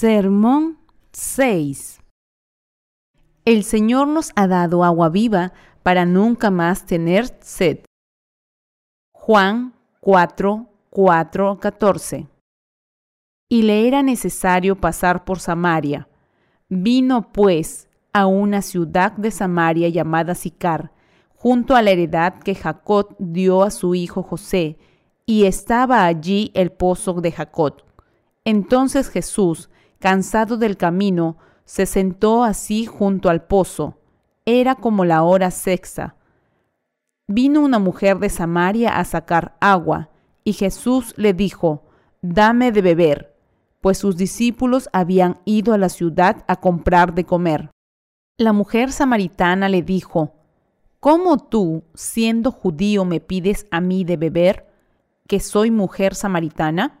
Sermón 6 El Señor nos ha dado agua viva para nunca más tener sed. Juan 4, 4, 14 Y le era necesario pasar por Samaria. Vino pues a una ciudad de Samaria llamada Sicar, junto a la heredad que Jacob dio a su hijo José, y estaba allí el pozo de Jacob. Entonces Jesús, cansado del camino, se sentó así junto al pozo. Era como la hora sexta. Vino una mujer de Samaria a sacar agua, y Jesús le dijo, Dame de beber, pues sus discípulos habían ido a la ciudad a comprar de comer. La mujer samaritana le dijo, ¿Cómo tú, siendo judío, me pides a mí de beber, que soy mujer samaritana?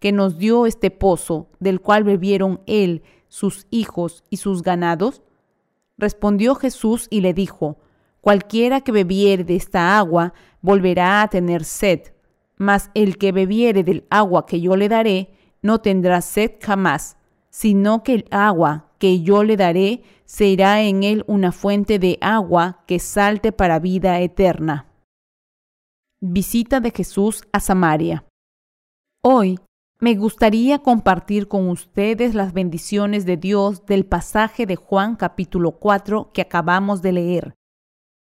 que nos dio este pozo, del cual bebieron él, sus hijos y sus ganados? Respondió Jesús y le dijo, Cualquiera que bebiere de esta agua volverá a tener sed, mas el que bebiere del agua que yo le daré no tendrá sed jamás, sino que el agua que yo le daré será en él una fuente de agua que salte para vida eterna. Visita de Jesús a Samaria. Hoy me gustaría compartir con ustedes las bendiciones de Dios del pasaje de Juan capítulo 4 que acabamos de leer.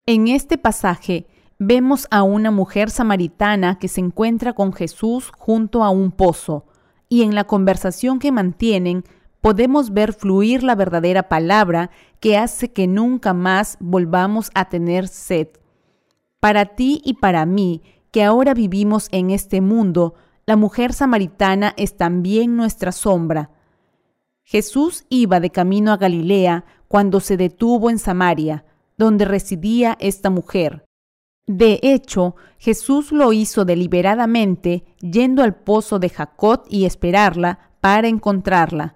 En este pasaje vemos a una mujer samaritana que se encuentra con Jesús junto a un pozo, y en la conversación que mantienen podemos ver fluir la verdadera palabra que hace que nunca más volvamos a tener sed. Para ti y para mí, que ahora vivimos en este mundo, la mujer samaritana es también nuestra sombra. Jesús iba de camino a Galilea cuando se detuvo en Samaria, donde residía esta mujer. De hecho, Jesús lo hizo deliberadamente yendo al pozo de Jacob y esperarla para encontrarla.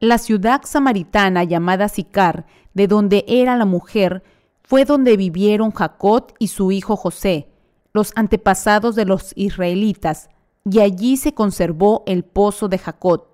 La ciudad samaritana llamada Sicar, de donde era la mujer, fue donde vivieron Jacob y su hijo José, los antepasados de los israelitas, y allí se conservó el pozo de Jacob.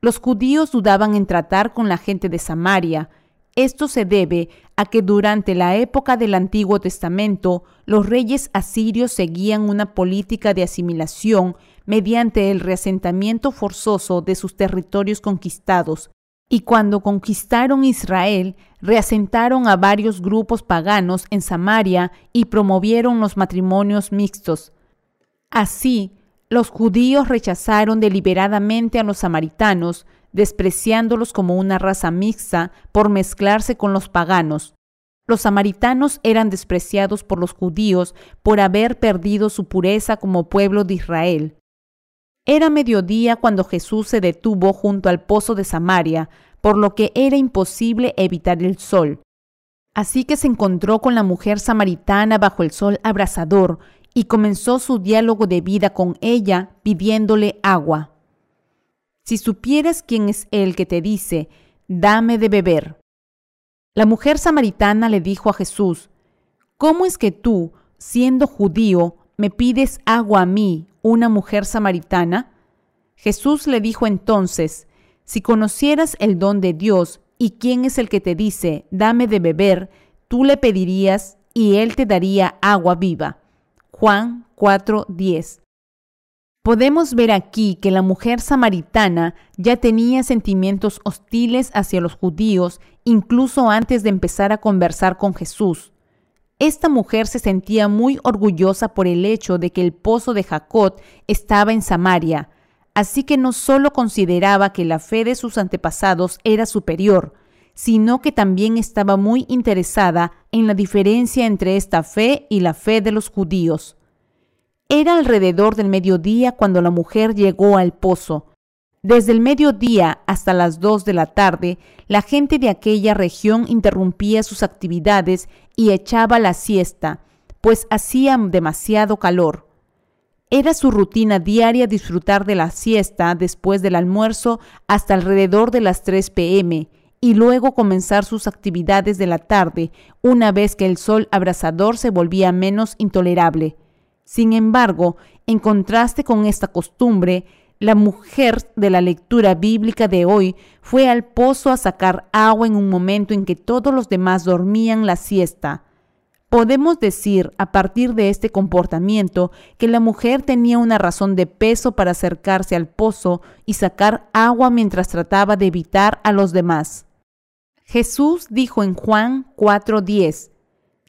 Los judíos dudaban en tratar con la gente de Samaria. Esto se debe a que durante la época del Antiguo Testamento los reyes asirios seguían una política de asimilación mediante el reasentamiento forzoso de sus territorios conquistados, y cuando conquistaron Israel, reasentaron a varios grupos paganos en Samaria y promovieron los matrimonios mixtos. Así, los judíos rechazaron deliberadamente a los samaritanos, despreciándolos como una raza mixta por mezclarse con los paganos. Los samaritanos eran despreciados por los judíos por haber perdido su pureza como pueblo de Israel. Era mediodía cuando Jesús se detuvo junto al pozo de Samaria, por lo que era imposible evitar el sol. Así que se encontró con la mujer samaritana bajo el sol abrasador y comenzó su diálogo de vida con ella pidiéndole agua. Si supieras quién es el que te dice, dame de beber. La mujer samaritana le dijo a Jesús, ¿cómo es que tú, siendo judío, me pides agua a mí, una mujer samaritana? Jesús le dijo entonces, si conocieras el don de Dios y quién es el que te dice, dame de beber, tú le pedirías y él te daría agua viva. Juan 4:10. Podemos ver aquí que la mujer samaritana ya tenía sentimientos hostiles hacia los judíos incluso antes de empezar a conversar con Jesús. Esta mujer se sentía muy orgullosa por el hecho de que el pozo de Jacob estaba en Samaria, así que no solo consideraba que la fe de sus antepasados era superior, sino que también estaba muy interesada en la diferencia entre esta fe y la fe de los judíos. Era alrededor del mediodía cuando la mujer llegó al pozo. Desde el mediodía hasta las dos de la tarde, la gente de aquella región interrumpía sus actividades y echaba la siesta, pues hacía demasiado calor. Era su rutina diaria disfrutar de la siesta después del almuerzo hasta alrededor de las 3 pm y luego comenzar sus actividades de la tarde una vez que el sol abrasador se volvía menos intolerable. Sin embargo, en contraste con esta costumbre, la mujer de la lectura bíblica de hoy fue al pozo a sacar agua en un momento en que todos los demás dormían la siesta. Podemos decir a partir de este comportamiento que la mujer tenía una razón de peso para acercarse al pozo y sacar agua mientras trataba de evitar a los demás. Jesús dijo en Juan 4:10,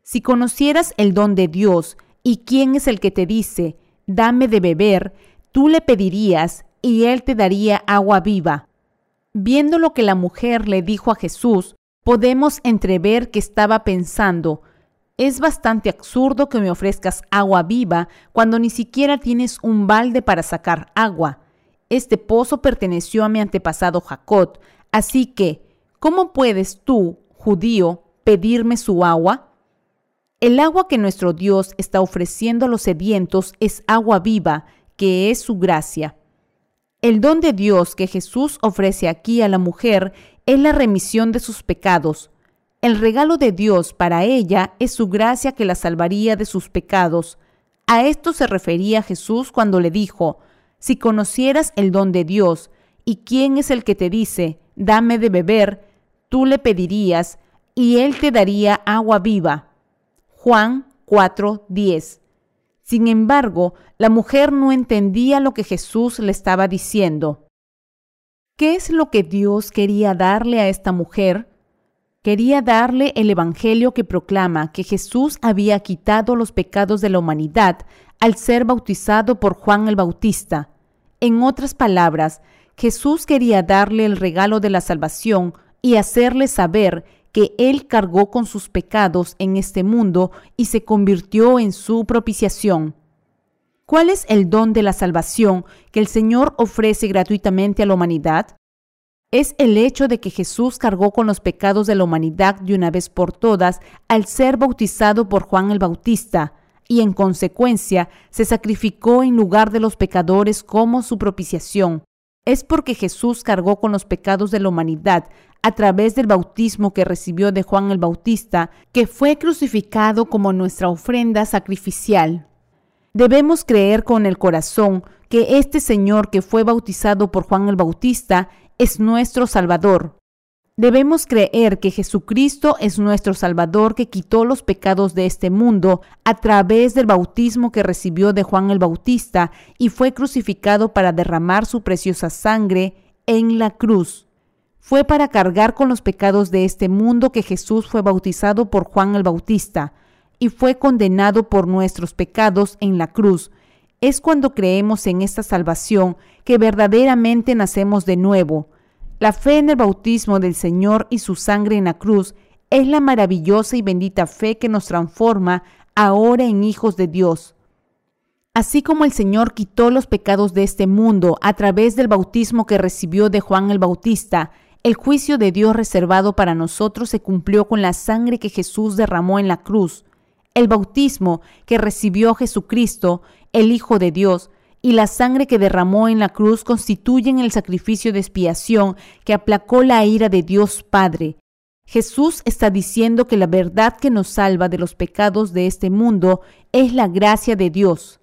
Si conocieras el don de Dios y quién es el que te dice, dame de beber, tú le pedirías y él te daría agua viva. Viendo lo que la mujer le dijo a Jesús, podemos entrever que estaba pensando, es bastante absurdo que me ofrezcas agua viva cuando ni siquiera tienes un balde para sacar agua. Este pozo perteneció a mi antepasado Jacob, así que, ¿cómo puedes tú, judío, pedirme su agua? El agua que nuestro Dios está ofreciendo a los sedientos es agua viva, que es su gracia. El don de Dios que Jesús ofrece aquí a la mujer es la remisión de sus pecados, el regalo de Dios para ella es su gracia que la salvaría de sus pecados. A esto se refería Jesús cuando le dijo, si conocieras el don de Dios y quién es el que te dice, dame de beber, tú le pedirías y él te daría agua viva. Juan 4:10. Sin embargo, la mujer no entendía lo que Jesús le estaba diciendo. ¿Qué es lo que Dios quería darle a esta mujer? Quería darle el Evangelio que proclama que Jesús había quitado los pecados de la humanidad al ser bautizado por Juan el Bautista. En otras palabras, Jesús quería darle el regalo de la salvación y hacerle saber que Él cargó con sus pecados en este mundo y se convirtió en su propiciación. ¿Cuál es el don de la salvación que el Señor ofrece gratuitamente a la humanidad? es el hecho de que Jesús cargó con los pecados de la humanidad de una vez por todas al ser bautizado por Juan el Bautista, y en consecuencia se sacrificó en lugar de los pecadores como su propiciación. Es porque Jesús cargó con los pecados de la humanidad a través del bautismo que recibió de Juan el Bautista, que fue crucificado como nuestra ofrenda sacrificial. Debemos creer con el corazón que este Señor que fue bautizado por Juan el Bautista es nuestro Salvador. Debemos creer que Jesucristo es nuestro Salvador que quitó los pecados de este mundo a través del bautismo que recibió de Juan el Bautista y fue crucificado para derramar su preciosa sangre en la cruz. Fue para cargar con los pecados de este mundo que Jesús fue bautizado por Juan el Bautista y fue condenado por nuestros pecados en la cruz. Es cuando creemos en esta salvación que verdaderamente nacemos de nuevo. La fe en el bautismo del Señor y su sangre en la cruz es la maravillosa y bendita fe que nos transforma ahora en hijos de Dios. Así como el Señor quitó los pecados de este mundo a través del bautismo que recibió de Juan el Bautista, el juicio de Dios reservado para nosotros se cumplió con la sangre que Jesús derramó en la cruz. El bautismo que recibió Jesucristo, el Hijo de Dios, y la sangre que derramó en la cruz constituyen el sacrificio de expiación que aplacó la ira de Dios Padre. Jesús está diciendo que la verdad que nos salva de los pecados de este mundo es la gracia de Dios.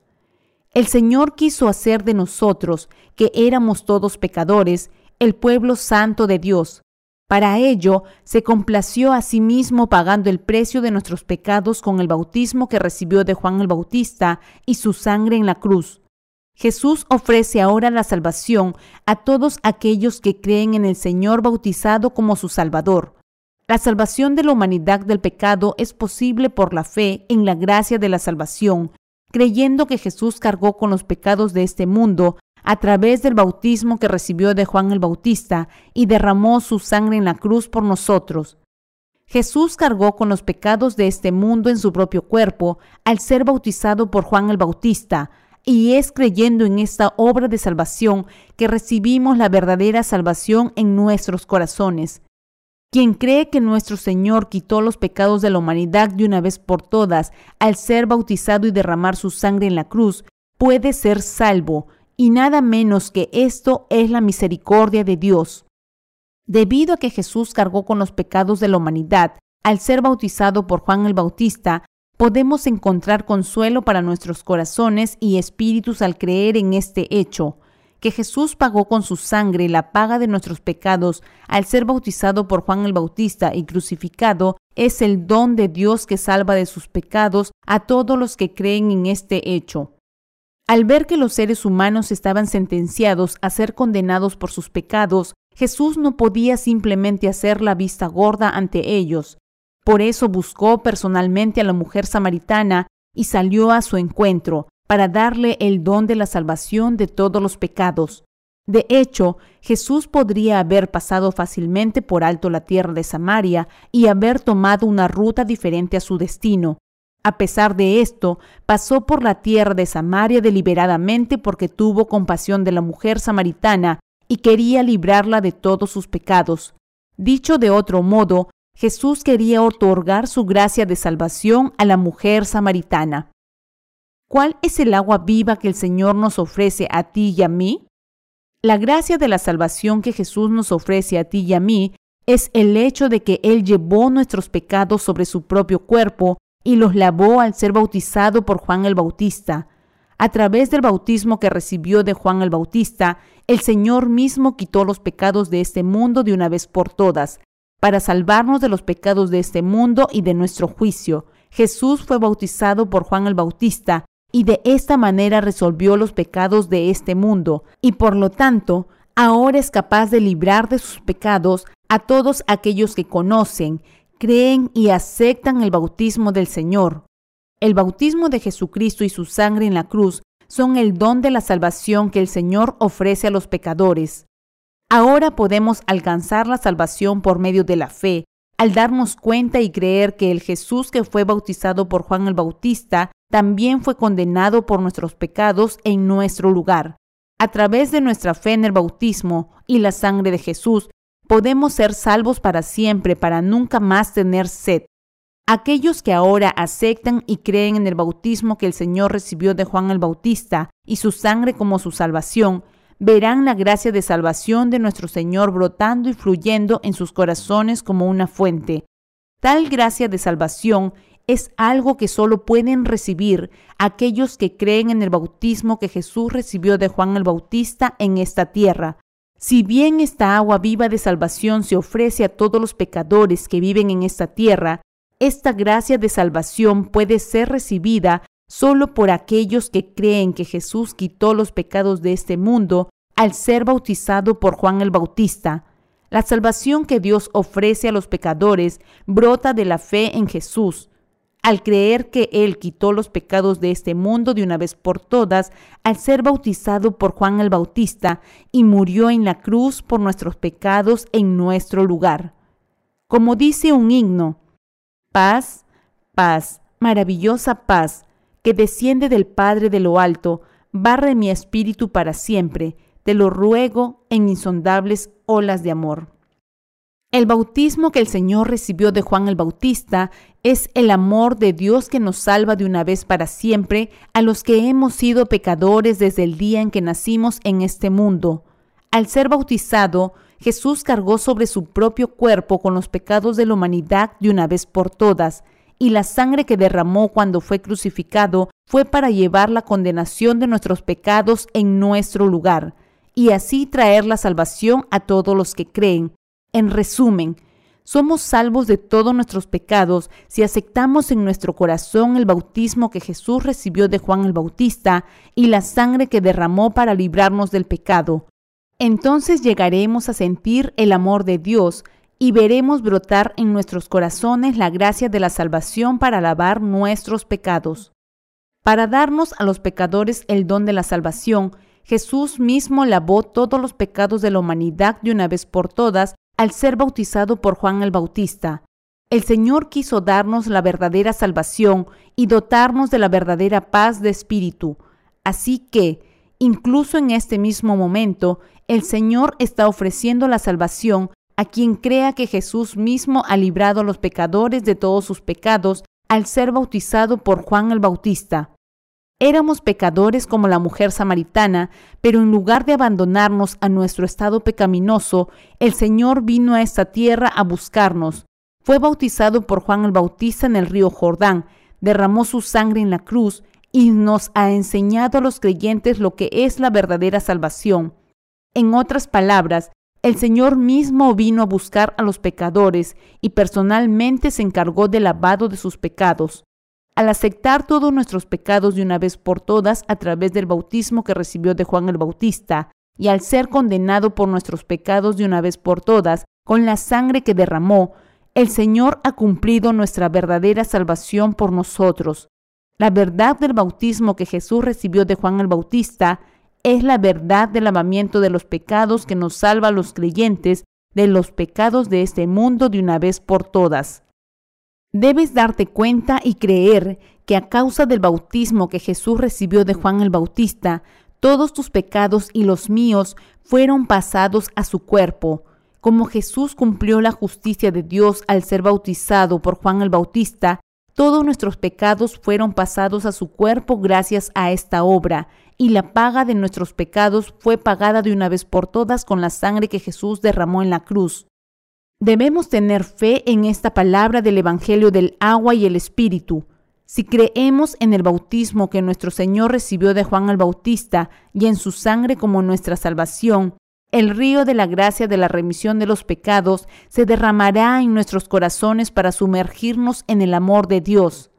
El Señor quiso hacer de nosotros, que éramos todos pecadores, el pueblo santo de Dios. Para ello, se complació a sí mismo pagando el precio de nuestros pecados con el bautismo que recibió de Juan el Bautista y su sangre en la cruz. Jesús ofrece ahora la salvación a todos aquellos que creen en el Señor bautizado como su Salvador. La salvación de la humanidad del pecado es posible por la fe en la gracia de la salvación, creyendo que Jesús cargó con los pecados de este mundo a través del bautismo que recibió de Juan el Bautista y derramó su sangre en la cruz por nosotros. Jesús cargó con los pecados de este mundo en su propio cuerpo al ser bautizado por Juan el Bautista, y es creyendo en esta obra de salvación que recibimos la verdadera salvación en nuestros corazones. Quien cree que nuestro Señor quitó los pecados de la humanidad de una vez por todas al ser bautizado y derramar su sangre en la cruz, puede ser salvo, y nada menos que esto es la misericordia de Dios. Debido a que Jesús cargó con los pecados de la humanidad al ser bautizado por Juan el Bautista, podemos encontrar consuelo para nuestros corazones y espíritus al creer en este hecho, que Jesús pagó con su sangre la paga de nuestros pecados al ser bautizado por Juan el Bautista y crucificado, es el don de Dios que salva de sus pecados a todos los que creen en este hecho. Al ver que los seres humanos estaban sentenciados a ser condenados por sus pecados, Jesús no podía simplemente hacer la vista gorda ante ellos, por eso buscó personalmente a la mujer samaritana y salió a su encuentro para darle el don de la salvación de todos los pecados. De hecho, Jesús podría haber pasado fácilmente por alto la tierra de Samaria y haber tomado una ruta diferente a su destino. A pesar de esto, pasó por la tierra de Samaria deliberadamente porque tuvo compasión de la mujer samaritana y quería librarla de todos sus pecados. Dicho de otro modo, Jesús quería otorgar su gracia de salvación a la mujer samaritana. ¿Cuál es el agua viva que el Señor nos ofrece a ti y a mí? La gracia de la salvación que Jesús nos ofrece a ti y a mí es el hecho de que Él llevó nuestros pecados sobre su propio cuerpo y los lavó al ser bautizado por Juan el Bautista. A través del bautismo que recibió de Juan el Bautista, el Señor mismo quitó los pecados de este mundo de una vez por todas, para salvarnos de los pecados de este mundo y de nuestro juicio. Jesús fue bautizado por Juan el Bautista y de esta manera resolvió los pecados de este mundo y por lo tanto ahora es capaz de librar de sus pecados a todos aquellos que conocen, creen y aceptan el bautismo del Señor. El bautismo de Jesucristo y su sangre en la cruz son el don de la salvación que el Señor ofrece a los pecadores. Ahora podemos alcanzar la salvación por medio de la fe, al darnos cuenta y creer que el Jesús que fue bautizado por Juan el Bautista también fue condenado por nuestros pecados en nuestro lugar. A través de nuestra fe en el bautismo y la sangre de Jesús, podemos ser salvos para siempre, para nunca más tener sed. Aquellos que ahora aceptan y creen en el bautismo que el Señor recibió de Juan el Bautista y su sangre como su salvación, verán la gracia de salvación de nuestro Señor brotando y fluyendo en sus corazones como una fuente. Tal gracia de salvación es algo que solo pueden recibir aquellos que creen en el bautismo que Jesús recibió de Juan el Bautista en esta tierra. Si bien esta agua viva de salvación se ofrece a todos los pecadores que viven en esta tierra, esta gracia de salvación puede ser recibida solo por aquellos que creen que Jesús quitó los pecados de este mundo al ser bautizado por Juan el Bautista. La salvación que Dios ofrece a los pecadores brota de la fe en Jesús. Al creer que Él quitó los pecados de este mundo de una vez por todas, al ser bautizado por Juan el Bautista y murió en la cruz por nuestros pecados en nuestro lugar. Como dice un himno, paz, paz, maravillosa paz, que desciende del Padre de lo alto, barre mi espíritu para siempre, te lo ruego en insondables olas de amor. El bautismo que el Señor recibió de Juan el Bautista es el amor de Dios que nos salva de una vez para siempre a los que hemos sido pecadores desde el día en que nacimos en este mundo. Al ser bautizado, Jesús cargó sobre su propio cuerpo con los pecados de la humanidad de una vez por todas, y la sangre que derramó cuando fue crucificado fue para llevar la condenación de nuestros pecados en nuestro lugar, y así traer la salvación a todos los que creen. En resumen, somos salvos de todos nuestros pecados si aceptamos en nuestro corazón el bautismo que Jesús recibió de Juan el Bautista y la sangre que derramó para librarnos del pecado. Entonces llegaremos a sentir el amor de Dios y veremos brotar en nuestros corazones la gracia de la salvación para lavar nuestros pecados. Para darnos a los pecadores el don de la salvación, Jesús mismo lavó todos los pecados de la humanidad de una vez por todas al ser bautizado por Juan el Bautista. El Señor quiso darnos la verdadera salvación y dotarnos de la verdadera paz de espíritu. Así que, incluso en este mismo momento, el Señor está ofreciendo la salvación a quien crea que Jesús mismo ha librado a los pecadores de todos sus pecados al ser bautizado por Juan el Bautista. Éramos pecadores como la mujer samaritana, pero en lugar de abandonarnos a nuestro estado pecaminoso, el Señor vino a esta tierra a buscarnos. Fue bautizado por Juan el Bautista en el río Jordán, derramó su sangre en la cruz y nos ha enseñado a los creyentes lo que es la verdadera salvación. En otras palabras, el Señor mismo vino a buscar a los pecadores y personalmente se encargó del lavado de sus pecados. Al aceptar todos nuestros pecados de una vez por todas a través del bautismo que recibió de Juan el Bautista, y al ser condenado por nuestros pecados de una vez por todas con la sangre que derramó, el Señor ha cumplido nuestra verdadera salvación por nosotros. La verdad del bautismo que Jesús recibió de Juan el Bautista es la verdad del lavamiento de los pecados que nos salva a los creyentes de los pecados de este mundo de una vez por todas. Debes darte cuenta y creer que a causa del bautismo que Jesús recibió de Juan el Bautista, todos tus pecados y los míos fueron pasados a su cuerpo. Como Jesús cumplió la justicia de Dios al ser bautizado por Juan el Bautista, todos nuestros pecados fueron pasados a su cuerpo gracias a esta obra, y la paga de nuestros pecados fue pagada de una vez por todas con la sangre que Jesús derramó en la cruz. Debemos tener fe en esta palabra del Evangelio del agua y el Espíritu. Si creemos en el bautismo que nuestro Señor recibió de Juan el Bautista y en su sangre como nuestra salvación, el río de la gracia de la remisión de los pecados se derramará en nuestros corazones para sumergirnos en el amor de Dios.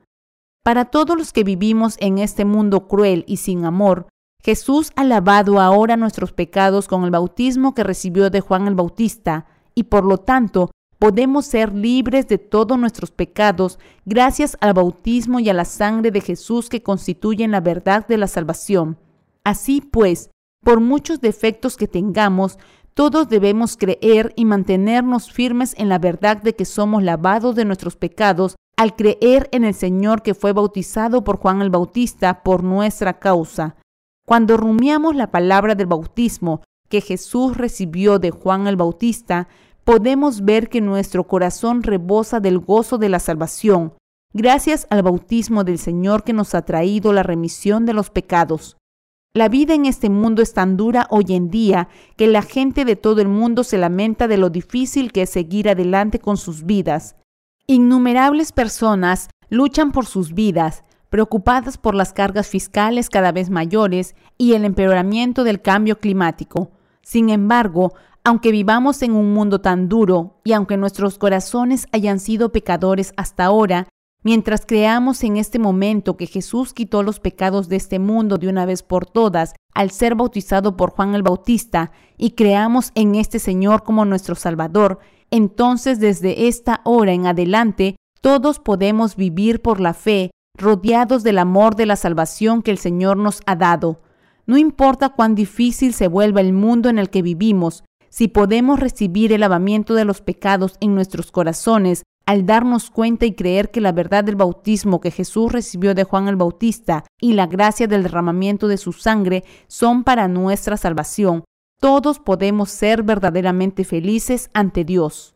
Para todos los que vivimos en este mundo cruel y sin amor, Jesús ha lavado ahora nuestros pecados con el bautismo que recibió de Juan el Bautista, y por lo tanto podemos ser libres de todos nuestros pecados gracias al bautismo y a la sangre de Jesús que constituyen la verdad de la salvación. Así pues, por muchos defectos que tengamos, todos debemos creer y mantenernos firmes en la verdad de que somos lavados de nuestros pecados al creer en el Señor que fue bautizado por Juan el Bautista por nuestra causa. Cuando rumiamos la palabra del bautismo que Jesús recibió de Juan el Bautista, podemos ver que nuestro corazón rebosa del gozo de la salvación, gracias al bautismo del Señor que nos ha traído la remisión de los pecados. La vida en este mundo es tan dura hoy en día que la gente de todo el mundo se lamenta de lo difícil que es seguir adelante con sus vidas. Innumerables personas luchan por sus vidas, preocupadas por las cargas fiscales cada vez mayores y el empeoramiento del cambio climático. Sin embargo, aunque vivamos en un mundo tan duro y aunque nuestros corazones hayan sido pecadores hasta ahora, Mientras creamos en este momento que Jesús quitó los pecados de este mundo de una vez por todas al ser bautizado por Juan el Bautista y creamos en este Señor como nuestro Salvador, entonces desde esta hora en adelante todos podemos vivir por la fe, rodeados del amor de la salvación que el Señor nos ha dado. No importa cuán difícil se vuelva el mundo en el que vivimos, si podemos recibir el lavamiento de los pecados en nuestros corazones al darnos cuenta y creer que la verdad del bautismo que Jesús recibió de Juan el Bautista y la gracia del derramamiento de su sangre son para nuestra salvación, todos podemos ser verdaderamente felices ante Dios.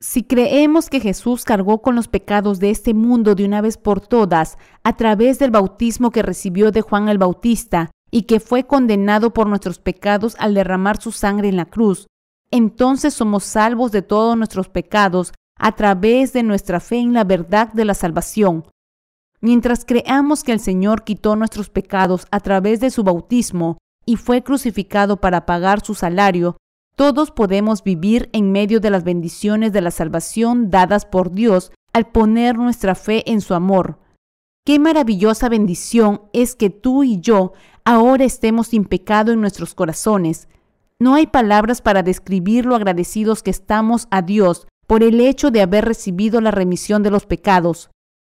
Si creemos que Jesús cargó con los pecados de este mundo de una vez por todas a través del bautismo que recibió de Juan el Bautista y que fue condenado por nuestros pecados al derramar su sangre en la cruz, entonces somos salvos de todos nuestros pecados a través de nuestra fe en la verdad de la salvación. Mientras creamos que el Señor quitó nuestros pecados a través de su bautismo y fue crucificado para pagar su salario, todos podemos vivir en medio de las bendiciones de la salvación dadas por Dios al poner nuestra fe en su amor. Qué maravillosa bendición es que tú y yo ahora estemos sin pecado en nuestros corazones. No hay palabras para describir lo agradecidos que estamos a Dios por el hecho de haber recibido la remisión de los pecados.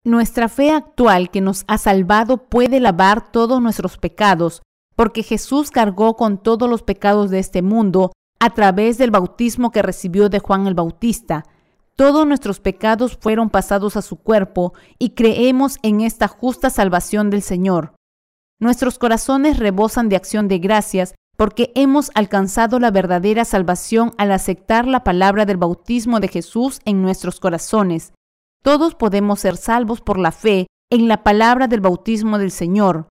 Nuestra fe actual que nos ha salvado puede lavar todos nuestros pecados, porque Jesús cargó con todos los pecados de este mundo a través del bautismo que recibió de Juan el Bautista. Todos nuestros pecados fueron pasados a su cuerpo y creemos en esta justa salvación del Señor. Nuestros corazones rebosan de acción de gracias porque hemos alcanzado la verdadera salvación al aceptar la palabra del bautismo de Jesús en nuestros corazones. Todos podemos ser salvos por la fe en la palabra del bautismo del Señor.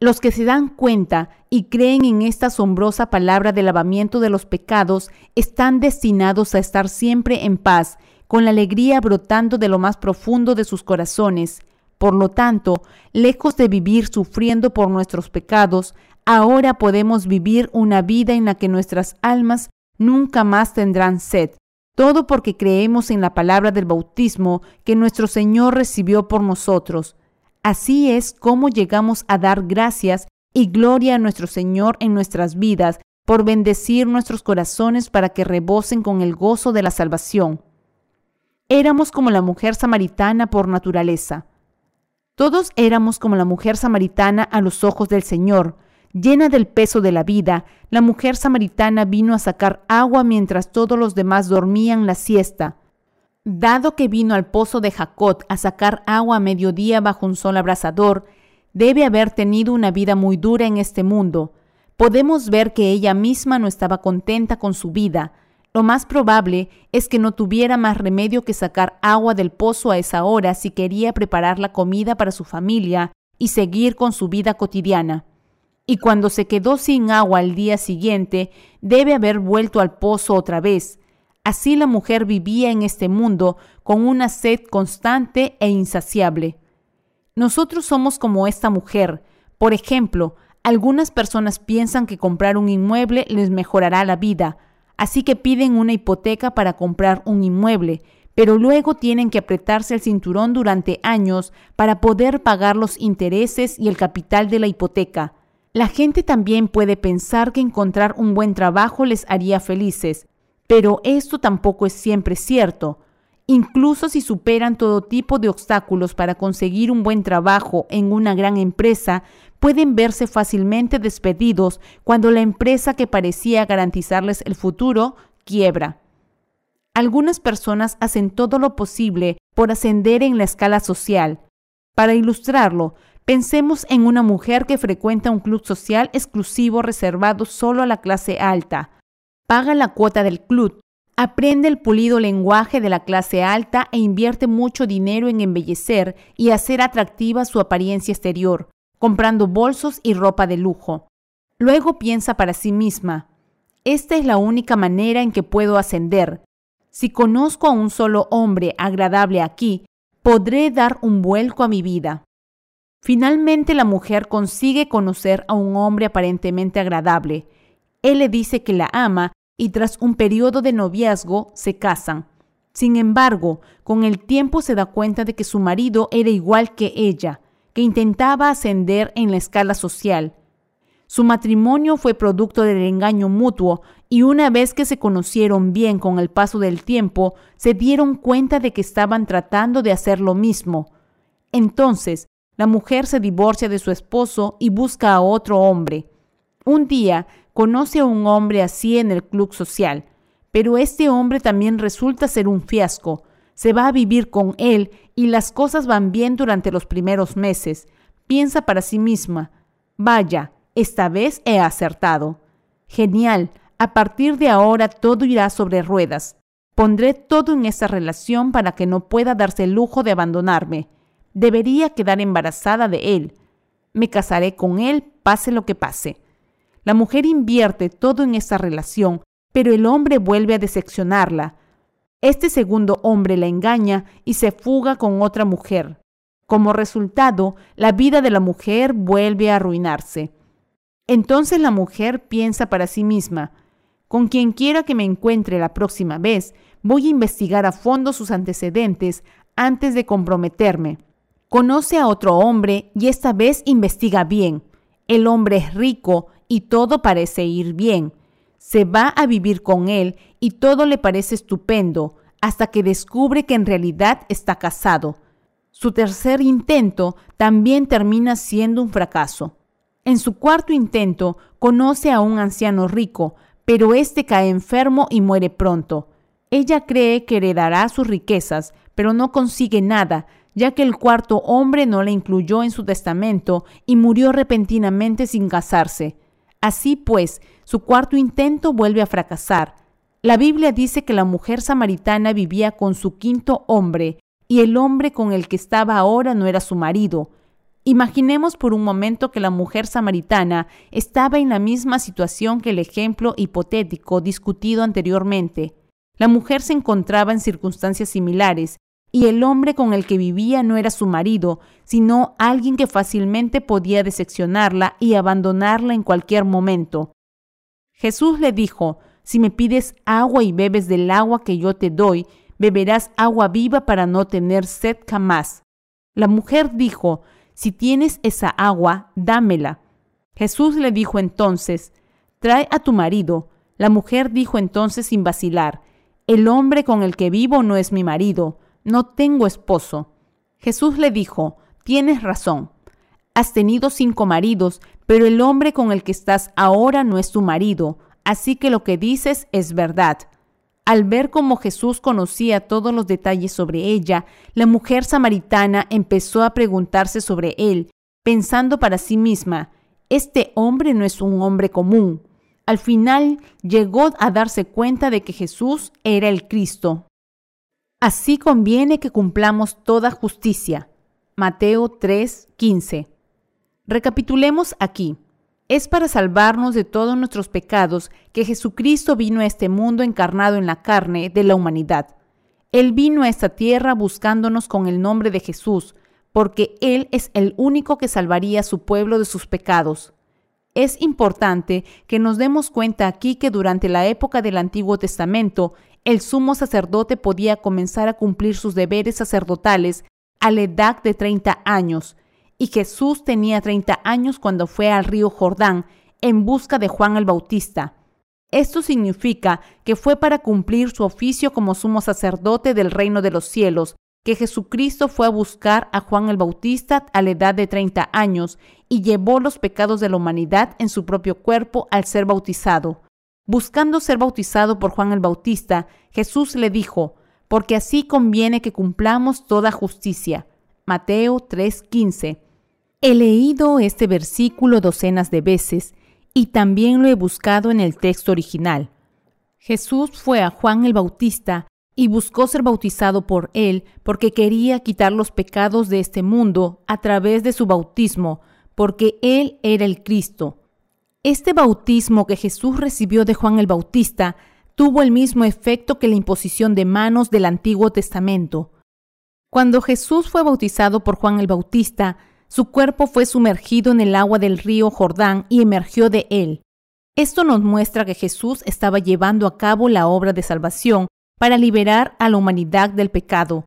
Los que se dan cuenta y creen en esta asombrosa palabra del lavamiento de los pecados están destinados a estar siempre en paz, con la alegría brotando de lo más profundo de sus corazones. Por lo tanto, lejos de vivir sufriendo por nuestros pecados, ahora podemos vivir una vida en la que nuestras almas nunca más tendrán sed. Todo porque creemos en la palabra del bautismo que nuestro Señor recibió por nosotros. Así es como llegamos a dar gracias y gloria a nuestro Señor en nuestras vidas por bendecir nuestros corazones para que rebosen con el gozo de la salvación. Éramos como la mujer samaritana por naturaleza. Todos éramos como la mujer samaritana a los ojos del Señor. Llena del peso de la vida, la mujer samaritana vino a sacar agua mientras todos los demás dormían la siesta. Dado que vino al pozo de Jacot a sacar agua a mediodía bajo un sol abrasador, debe haber tenido una vida muy dura en este mundo. Podemos ver que ella misma no estaba contenta con su vida. Lo más probable es que no tuviera más remedio que sacar agua del pozo a esa hora si quería preparar la comida para su familia y seguir con su vida cotidiana. Y cuando se quedó sin agua al día siguiente, debe haber vuelto al pozo otra vez, Así la mujer vivía en este mundo con una sed constante e insaciable. Nosotros somos como esta mujer. Por ejemplo, algunas personas piensan que comprar un inmueble les mejorará la vida, así que piden una hipoteca para comprar un inmueble, pero luego tienen que apretarse el cinturón durante años para poder pagar los intereses y el capital de la hipoteca. La gente también puede pensar que encontrar un buen trabajo les haría felices, pero esto tampoco es siempre cierto. Incluso si superan todo tipo de obstáculos para conseguir un buen trabajo en una gran empresa, pueden verse fácilmente despedidos cuando la empresa que parecía garantizarles el futuro quiebra. Algunas personas hacen todo lo posible por ascender en la escala social. Para ilustrarlo, pensemos en una mujer que frecuenta un club social exclusivo reservado solo a la clase alta paga la cuota del club, aprende el pulido lenguaje de la clase alta e invierte mucho dinero en embellecer y hacer atractiva su apariencia exterior, comprando bolsos y ropa de lujo. Luego piensa para sí misma, esta es la única manera en que puedo ascender. Si conozco a un solo hombre agradable aquí, podré dar un vuelco a mi vida. Finalmente la mujer consigue conocer a un hombre aparentemente agradable, él le dice que la ama y tras un periodo de noviazgo se casan. Sin embargo, con el tiempo se da cuenta de que su marido era igual que ella, que intentaba ascender en la escala social. Su matrimonio fue producto del engaño mutuo y una vez que se conocieron bien con el paso del tiempo, se dieron cuenta de que estaban tratando de hacer lo mismo. Entonces, la mujer se divorcia de su esposo y busca a otro hombre. Un día conoce a un hombre así en el club social, pero este hombre también resulta ser un fiasco. Se va a vivir con él y las cosas van bien durante los primeros meses. Piensa para sí misma, vaya, esta vez he acertado. Genial, a partir de ahora todo irá sobre ruedas. Pondré todo en esa relación para que no pueda darse el lujo de abandonarme. Debería quedar embarazada de él. Me casaré con él, pase lo que pase. La mujer invierte todo en esa relación, pero el hombre vuelve a decepcionarla. Este segundo hombre la engaña y se fuga con otra mujer. Como resultado, la vida de la mujer vuelve a arruinarse. Entonces la mujer piensa para sí misma, con quien quiera que me encuentre la próxima vez, voy a investigar a fondo sus antecedentes antes de comprometerme. Conoce a otro hombre y esta vez investiga bien. El hombre es rico y todo parece ir bien. Se va a vivir con él y todo le parece estupendo hasta que descubre que en realidad está casado. Su tercer intento también termina siendo un fracaso. En su cuarto intento conoce a un anciano rico, pero éste cae enfermo y muere pronto. Ella cree que heredará sus riquezas, pero no consigue nada, ya que el cuarto hombre no la incluyó en su testamento y murió repentinamente sin casarse. Así pues, su cuarto intento vuelve a fracasar. La Biblia dice que la mujer samaritana vivía con su quinto hombre y el hombre con el que estaba ahora no era su marido. Imaginemos por un momento que la mujer samaritana estaba en la misma situación que el ejemplo hipotético discutido anteriormente. La mujer se encontraba en circunstancias similares y el hombre con el que vivía no era su marido, sino alguien que fácilmente podía decepcionarla y abandonarla en cualquier momento. Jesús le dijo, si me pides agua y bebes del agua que yo te doy, beberás agua viva para no tener sed jamás. La mujer dijo, si tienes esa agua, dámela. Jesús le dijo entonces, trae a tu marido. La mujer dijo entonces sin vacilar, el hombre con el que vivo no es mi marido, no tengo esposo. Jesús le dijo, tienes razón, has tenido cinco maridos, pero el hombre con el que estás ahora no es tu marido, así que lo que dices es verdad. Al ver cómo Jesús conocía todos los detalles sobre ella, la mujer samaritana empezó a preguntarse sobre él, pensando para sí misma, este hombre no es un hombre común. Al final llegó a darse cuenta de que Jesús era el Cristo. Así conviene que cumplamos toda justicia. Mateo 3:15. Recapitulemos aquí. Es para salvarnos de todos nuestros pecados que Jesucristo vino a este mundo encarnado en la carne de la humanidad. Él vino a esta tierra buscándonos con el nombre de Jesús, porque Él es el único que salvaría a su pueblo de sus pecados. Es importante que nos demos cuenta aquí que durante la época del Antiguo Testamento, el sumo sacerdote podía comenzar a cumplir sus deberes sacerdotales a la edad de 30 años, y Jesús tenía 30 años cuando fue al río Jordán en busca de Juan el Bautista. Esto significa que fue para cumplir su oficio como sumo sacerdote del reino de los cielos, que Jesucristo fue a buscar a Juan el Bautista a la edad de 30 años y llevó los pecados de la humanidad en su propio cuerpo al ser bautizado. Buscando ser bautizado por Juan el Bautista, Jesús le dijo, porque así conviene que cumplamos toda justicia. Mateo 3:15. He leído este versículo docenas de veces y también lo he buscado en el texto original. Jesús fue a Juan el Bautista y buscó ser bautizado por él porque quería quitar los pecados de este mundo a través de su bautismo, porque él era el Cristo. Este bautismo que Jesús recibió de Juan el Bautista tuvo el mismo efecto que la imposición de manos del Antiguo Testamento. Cuando Jesús fue bautizado por Juan el Bautista, su cuerpo fue sumergido en el agua del río Jordán y emergió de él. Esto nos muestra que Jesús estaba llevando a cabo la obra de salvación para liberar a la humanidad del pecado.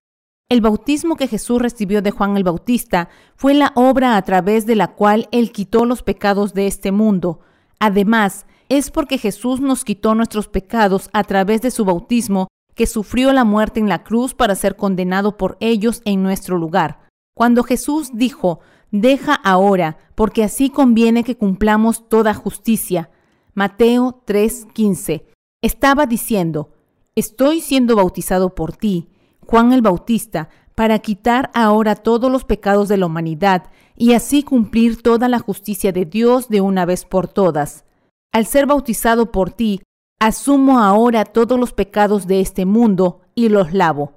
El bautismo que Jesús recibió de Juan el Bautista fue la obra a través de la cual Él quitó los pecados de este mundo. Además, es porque Jesús nos quitó nuestros pecados a través de su bautismo que sufrió la muerte en la cruz para ser condenado por ellos en nuestro lugar. Cuando Jesús dijo, deja ahora, porque así conviene que cumplamos toda justicia. Mateo 3:15. Estaba diciendo, estoy siendo bautizado por ti, Juan el Bautista, para quitar ahora todos los pecados de la humanidad y así cumplir toda la justicia de Dios de una vez por todas. Al ser bautizado por ti, asumo ahora todos los pecados de este mundo y los lavo.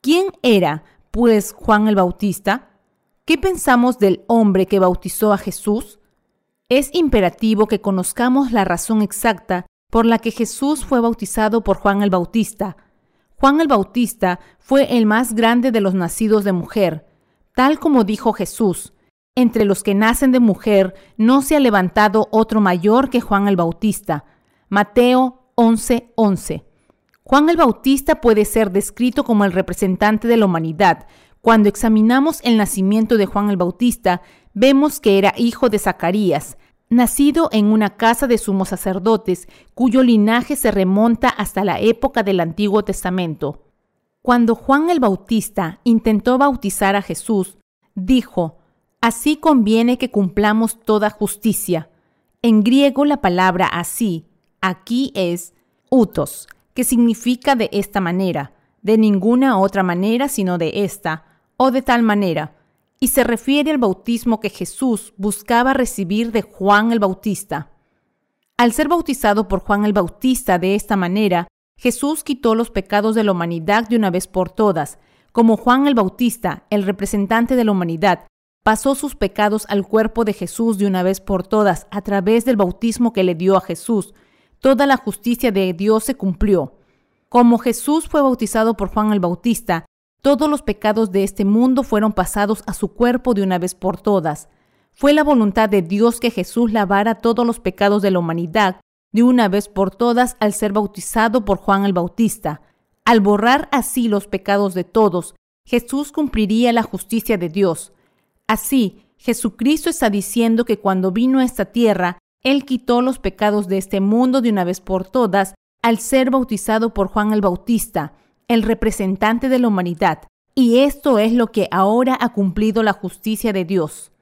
¿Quién era, pues, Juan el Bautista? ¿Qué pensamos del hombre que bautizó a Jesús? Es imperativo que conozcamos la razón exacta por la que Jesús fue bautizado por Juan el Bautista. Juan el Bautista fue el más grande de los nacidos de mujer, tal como dijo Jesús, entre los que nacen de mujer no se ha levantado otro mayor que Juan el Bautista. Mateo 11:11. 11. Juan el Bautista puede ser descrito como el representante de la humanidad. Cuando examinamos el nacimiento de Juan el Bautista, vemos que era hijo de Zacarías, nacido en una casa de sumos sacerdotes, cuyo linaje se remonta hasta la época del Antiguo Testamento. Cuando Juan el Bautista intentó bautizar a Jesús, dijo, Así conviene que cumplamos toda justicia. En griego la palabra así, aquí es utos, que significa de esta manera, de ninguna otra manera sino de esta, o de tal manera, y se refiere al bautismo que Jesús buscaba recibir de Juan el Bautista. Al ser bautizado por Juan el Bautista de esta manera, Jesús quitó los pecados de la humanidad de una vez por todas, como Juan el Bautista, el representante de la humanidad, pasó sus pecados al cuerpo de Jesús de una vez por todas a través del bautismo que le dio a Jesús. Toda la justicia de Dios se cumplió. Como Jesús fue bautizado por Juan el Bautista, todos los pecados de este mundo fueron pasados a su cuerpo de una vez por todas. Fue la voluntad de Dios que Jesús lavara todos los pecados de la humanidad de una vez por todas al ser bautizado por Juan el Bautista. Al borrar así los pecados de todos, Jesús cumpliría la justicia de Dios. Así, Jesucristo está diciendo que cuando vino a esta tierra, Él quitó los pecados de este mundo de una vez por todas al ser bautizado por Juan el Bautista, el representante de la humanidad, y esto es lo que ahora ha cumplido la justicia de Dios.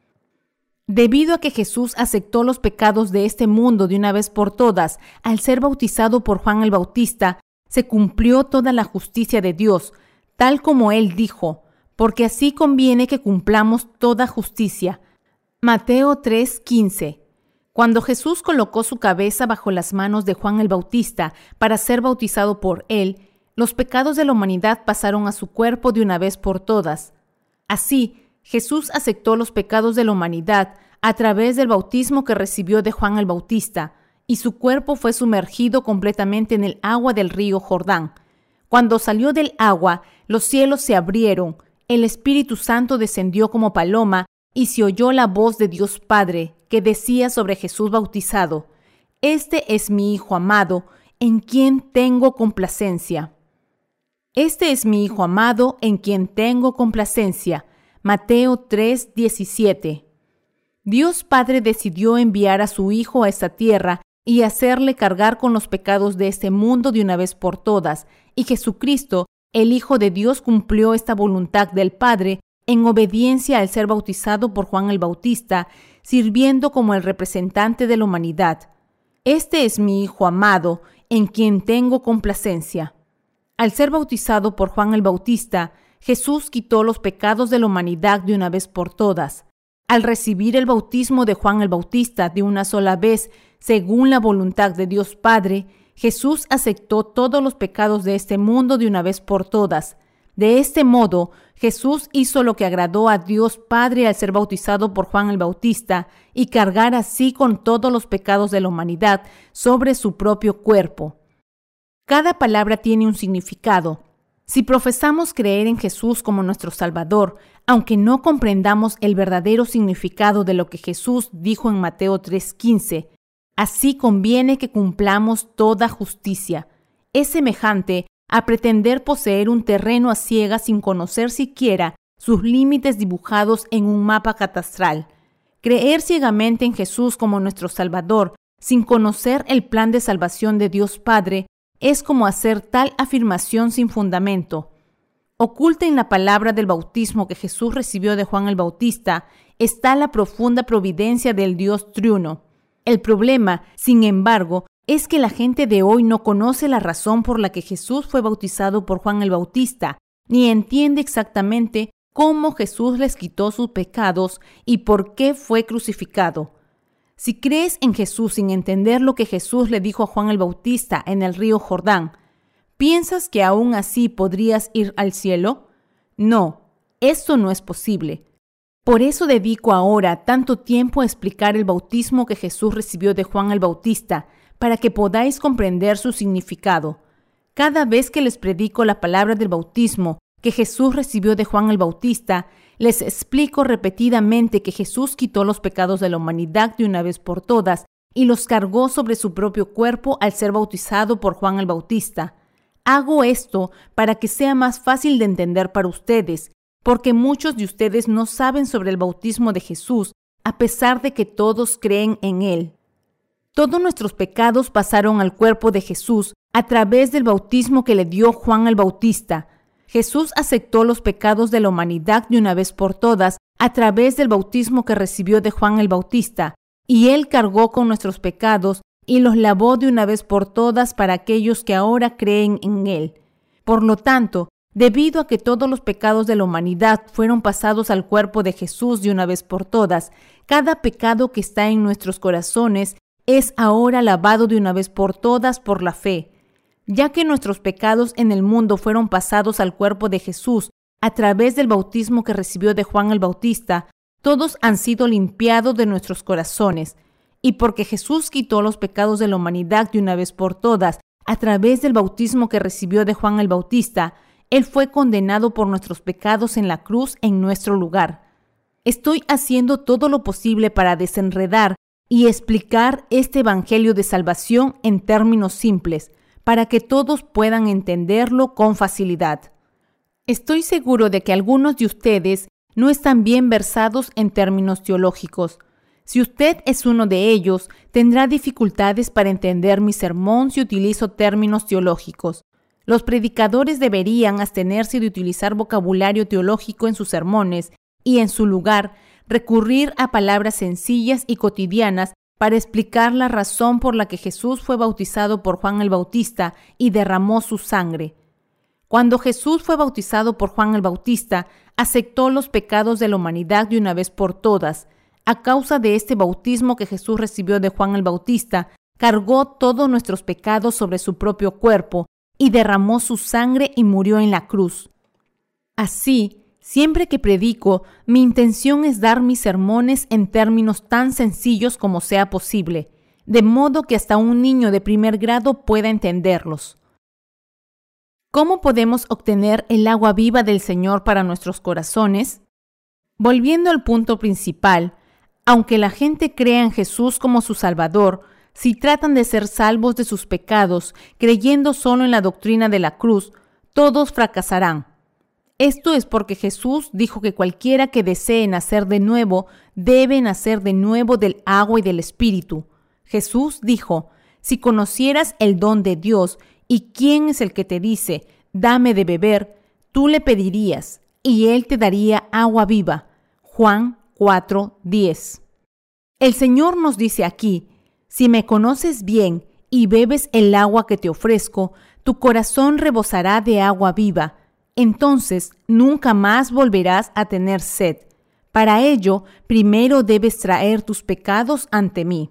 Debido a que Jesús aceptó los pecados de este mundo de una vez por todas al ser bautizado por Juan el Bautista, se cumplió toda la justicia de Dios, tal como él dijo, porque así conviene que cumplamos toda justicia. Mateo 3:15 cuando Jesús colocó su cabeza bajo las manos de Juan el Bautista para ser bautizado por él, los pecados de la humanidad pasaron a su cuerpo de una vez por todas. Así, Jesús aceptó los pecados de la humanidad a través del bautismo que recibió de Juan el Bautista, y su cuerpo fue sumergido completamente en el agua del río Jordán. Cuando salió del agua, los cielos se abrieron, el Espíritu Santo descendió como paloma, y se oyó la voz de Dios Padre, que decía sobre Jesús bautizado, Este es mi Hijo amado, en quien tengo complacencia. Este es mi Hijo amado, en quien tengo complacencia. Mateo 3, 17. Dios Padre decidió enviar a su Hijo a esta tierra y hacerle cargar con los pecados de este mundo de una vez por todas, y Jesucristo, el Hijo de Dios, cumplió esta voluntad del Padre en obediencia al ser bautizado por Juan el Bautista sirviendo como el representante de la humanidad. Este es mi Hijo amado, en quien tengo complacencia. Al ser bautizado por Juan el Bautista, Jesús quitó los pecados de la humanidad de una vez por todas. Al recibir el bautismo de Juan el Bautista de una sola vez, según la voluntad de Dios Padre, Jesús aceptó todos los pecados de este mundo de una vez por todas. De este modo, Jesús hizo lo que agradó a Dios Padre al ser bautizado por Juan el Bautista y cargar así con todos los pecados de la humanidad sobre su propio cuerpo. Cada palabra tiene un significado. Si profesamos creer en Jesús como nuestro Salvador, aunque no comprendamos el verdadero significado de lo que Jesús dijo en Mateo 3:15, así conviene que cumplamos toda justicia. Es semejante a pretender poseer un terreno a ciegas sin conocer siquiera sus límites dibujados en un mapa catastral. Creer ciegamente en Jesús como nuestro Salvador, sin conocer el plan de salvación de Dios Padre, es como hacer tal afirmación sin fundamento. Oculta en la palabra del bautismo que Jesús recibió de Juan el Bautista está la profunda providencia del Dios triuno. El problema, sin embargo, es que la gente de hoy no conoce la razón por la que Jesús fue bautizado por Juan el Bautista, ni entiende exactamente cómo Jesús les quitó sus pecados y por qué fue crucificado. Si crees en Jesús sin entender lo que Jesús le dijo a Juan el Bautista en el río Jordán, ¿piensas que aún así podrías ir al cielo? No, esto no es posible. Por eso dedico ahora tanto tiempo a explicar el bautismo que Jesús recibió de Juan el Bautista, para que podáis comprender su significado. Cada vez que les predico la palabra del bautismo que Jesús recibió de Juan el Bautista, les explico repetidamente que Jesús quitó los pecados de la humanidad de una vez por todas y los cargó sobre su propio cuerpo al ser bautizado por Juan el Bautista. Hago esto para que sea más fácil de entender para ustedes, porque muchos de ustedes no saben sobre el bautismo de Jesús, a pesar de que todos creen en él. Todos nuestros pecados pasaron al cuerpo de Jesús a través del bautismo que le dio Juan el Bautista. Jesús aceptó los pecados de la humanidad de una vez por todas a través del bautismo que recibió de Juan el Bautista, y él cargó con nuestros pecados y los lavó de una vez por todas para aquellos que ahora creen en él. Por lo tanto, Debido a que todos los pecados de la humanidad fueron pasados al cuerpo de Jesús de una vez por todas, cada pecado que está en nuestros corazones es ahora lavado de una vez por todas por la fe. Ya que nuestros pecados en el mundo fueron pasados al cuerpo de Jesús a través del bautismo que recibió de Juan el Bautista, todos han sido limpiados de nuestros corazones. Y porque Jesús quitó los pecados de la humanidad de una vez por todas a través del bautismo que recibió de Juan el Bautista, Él fue condenado por nuestros pecados en la cruz en nuestro lugar. Estoy haciendo todo lo posible para desenredar y explicar este Evangelio de salvación en términos simples, para que todos puedan entenderlo con facilidad. Estoy seguro de que algunos de ustedes no están bien versados en términos teológicos, si usted es uno de ellos, tendrá dificultades para entender mi sermón si utilizo términos teológicos. Los predicadores deberían abstenerse de utilizar vocabulario teológico en sus sermones y, en su lugar, recurrir a palabras sencillas y cotidianas para explicar la razón por la que Jesús fue bautizado por Juan el Bautista y derramó su sangre. Cuando Jesús fue bautizado por Juan el Bautista, aceptó los pecados de la humanidad de una vez por todas, a causa de este bautismo que Jesús recibió de Juan el Bautista, cargó todos nuestros pecados sobre su propio cuerpo y derramó su sangre y murió en la cruz. Así, siempre que predico, mi intención es dar mis sermones en términos tan sencillos como sea posible, de modo que hasta un niño de primer grado pueda entenderlos. ¿Cómo podemos obtener el agua viva del Señor para nuestros corazones? Volviendo al punto principal, aunque la gente crea en Jesús como su Salvador, si tratan de ser salvos de sus pecados, creyendo solo en la doctrina de la cruz, todos fracasarán. Esto es porque Jesús dijo que cualquiera que desee nacer de nuevo debe nacer de nuevo del agua y del Espíritu. Jesús dijo, si conocieras el don de Dios y quién es el que te dice, dame de beber, tú le pedirías y él te daría agua viva. Juan 4:10. El Señor nos dice aquí, si me conoces bien y bebes el agua que te ofrezco, tu corazón rebosará de agua viva, entonces nunca más volverás a tener sed. Para ello, primero debes traer tus pecados ante mí.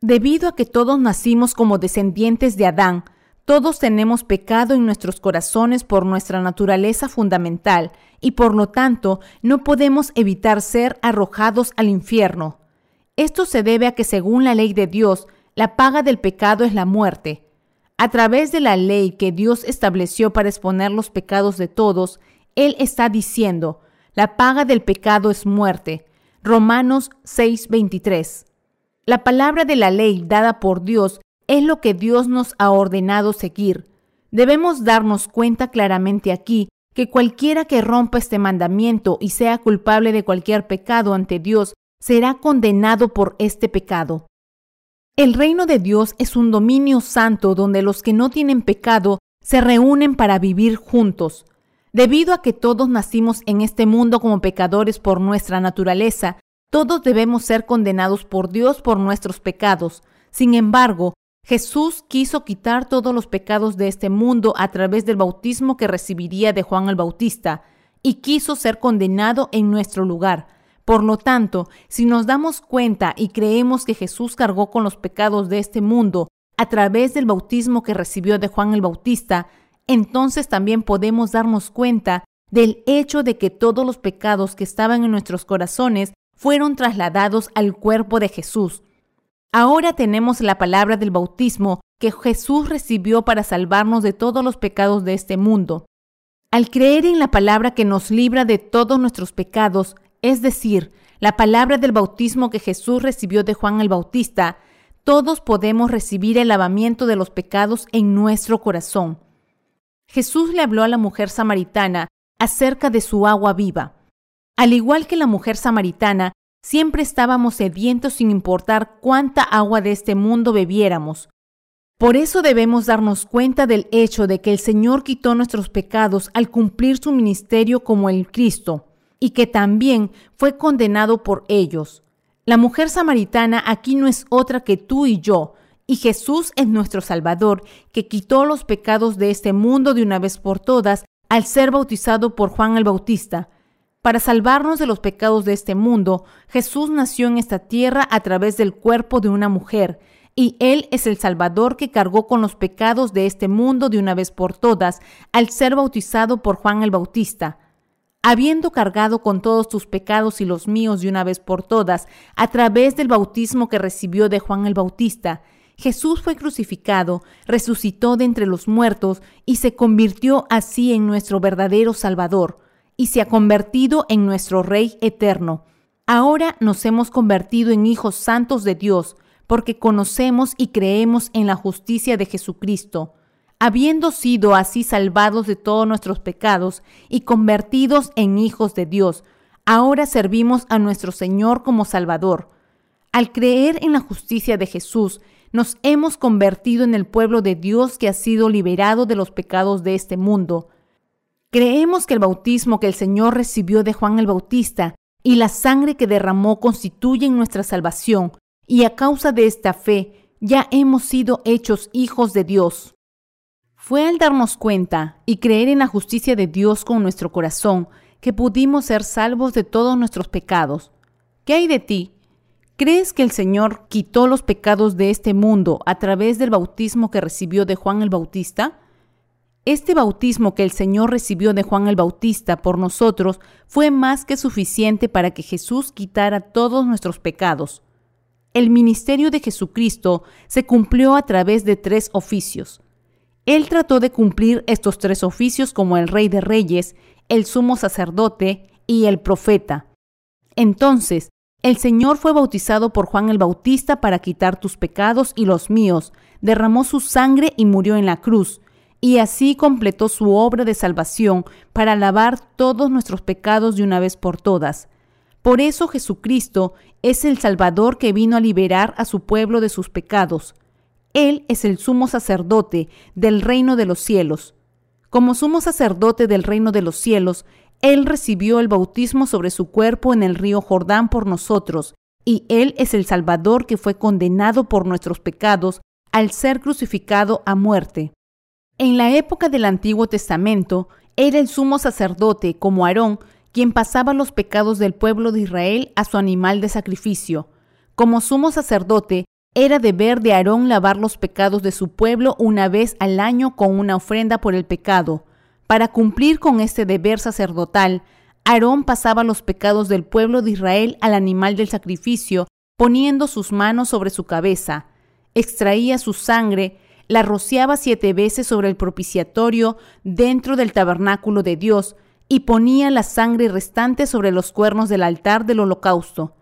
Debido a que todos nacimos como descendientes de Adán, todos tenemos pecado en nuestros corazones por nuestra naturaleza fundamental y por lo tanto no podemos evitar ser arrojados al infierno. Esto se debe a que según la ley de Dios, la paga del pecado es la muerte. A través de la ley que Dios estableció para exponer los pecados de todos, Él está diciendo, la paga del pecado es muerte. Romanos 6:23. La palabra de la ley dada por Dios es lo que Dios nos ha ordenado seguir. Debemos darnos cuenta claramente aquí que cualquiera que rompa este mandamiento y sea culpable de cualquier pecado ante Dios será condenado por este pecado. El reino de Dios es un dominio santo donde los que no tienen pecado se reúnen para vivir juntos. Debido a que todos nacimos en este mundo como pecadores por nuestra naturaleza, todos debemos ser condenados por Dios por nuestros pecados. Sin embargo, Jesús quiso quitar todos los pecados de este mundo a través del bautismo que recibiría de Juan el Bautista y quiso ser condenado en nuestro lugar. Por lo tanto, si nos damos cuenta y creemos que Jesús cargó con los pecados de este mundo a través del bautismo que recibió de Juan el Bautista, entonces también podemos darnos cuenta del hecho de que todos los pecados que estaban en nuestros corazones fueron trasladados al cuerpo de Jesús Ahora tenemos la palabra del bautismo que Jesús recibió para salvarnos de todos los pecados de este mundo. Al creer en la palabra que nos libra de todos nuestros pecados, es decir, la palabra del bautismo que Jesús recibió de Juan el Bautista, todos podemos recibir el lavamiento de los pecados en nuestro corazón. Jesús le habló a la mujer samaritana acerca de su agua viva. Al igual que la mujer samaritana, Siempre estábamos sedientos sin importar cuánta agua de este mundo bebiéramos. Por eso debemos darnos cuenta del hecho de que el Señor quitó nuestros pecados al cumplir su ministerio como el Cristo, y que también fue condenado por ellos. La mujer samaritana aquí no es otra que tú y yo, y Jesús es nuestro Salvador, que quitó los pecados de este mundo de una vez por todas al ser bautizado por Juan el Bautista. Para salvarnos de los pecados de este mundo, Jesús nació en esta tierra a través del cuerpo de una mujer, y Él es el Salvador que cargó con los pecados de este mundo de una vez por todas al ser bautizado por Juan el Bautista. Habiendo cargado con todos tus pecados y los míos de una vez por todas, a través del bautismo que recibió de Juan el Bautista, Jesús fue crucificado, resucitó de entre los muertos y se convirtió así en nuestro verdadero Salvador y se ha convertido en nuestro Rey eterno. Ahora nos hemos convertido en hijos santos de Dios, porque conocemos y creemos en la justicia de Jesucristo. Habiendo sido así salvados de todos nuestros pecados y convertidos en hijos de Dios, ahora servimos a nuestro Señor como Salvador. Al creer en la justicia de Jesús, nos hemos convertido en el pueblo de Dios que ha sido liberado de los pecados de este mundo. Creemos que el bautismo que el Señor recibió de Juan el Bautista y la sangre que derramó constituyen nuestra salvación, y a causa de esta fe ya hemos sido hechos hijos de Dios. Fue al darnos cuenta y creer en la justicia de Dios con nuestro corazón que pudimos ser salvos de todos nuestros pecados. ¿Qué hay de ti? ¿Crees que el Señor quitó los pecados de este mundo a través del bautismo que recibió de Juan el Bautista? Este bautismo que el Señor recibió de Juan el Bautista por nosotros fue más que suficiente para que Jesús quitara todos nuestros pecados. El ministerio de Jesucristo se cumplió a través de tres oficios. Él trató de cumplir estos tres oficios como el Rey de Reyes, el sumo sacerdote y el profeta. Entonces, el Señor fue bautizado por Juan el Bautista para quitar tus pecados y los míos, derramó su sangre y murió en la cruz, y así completó su obra de salvación para lavar todos nuestros pecados de una vez por todas. Por eso Jesucristo es el Salvador que vino a liberar a su pueblo de sus pecados. Él es el sumo sacerdote del reino de los cielos. Como sumo sacerdote del reino de los cielos, Él recibió el bautismo sobre su cuerpo en el río Jordán por nosotros, y Él es el Salvador que fue condenado por nuestros pecados al ser crucificado a muerte. En la época del Antiguo Testamento, era el sumo sacerdote, como Aarón, quien pasaba los pecados del pueblo de Israel a su animal de sacrificio. Como sumo sacerdote, era deber de Aarón lavar los pecados de su pueblo una vez al año con una ofrenda por el pecado. Para cumplir con este deber sacerdotal, Aarón pasaba los pecados del pueblo de Israel al animal del sacrificio, poniendo sus manos sobre su cabeza. Extraía su sangre, la rociaba siete veces sobre el propiciatorio dentro del tabernáculo de Dios y ponía la sangre restante sobre los cuernos del altar del holocausto.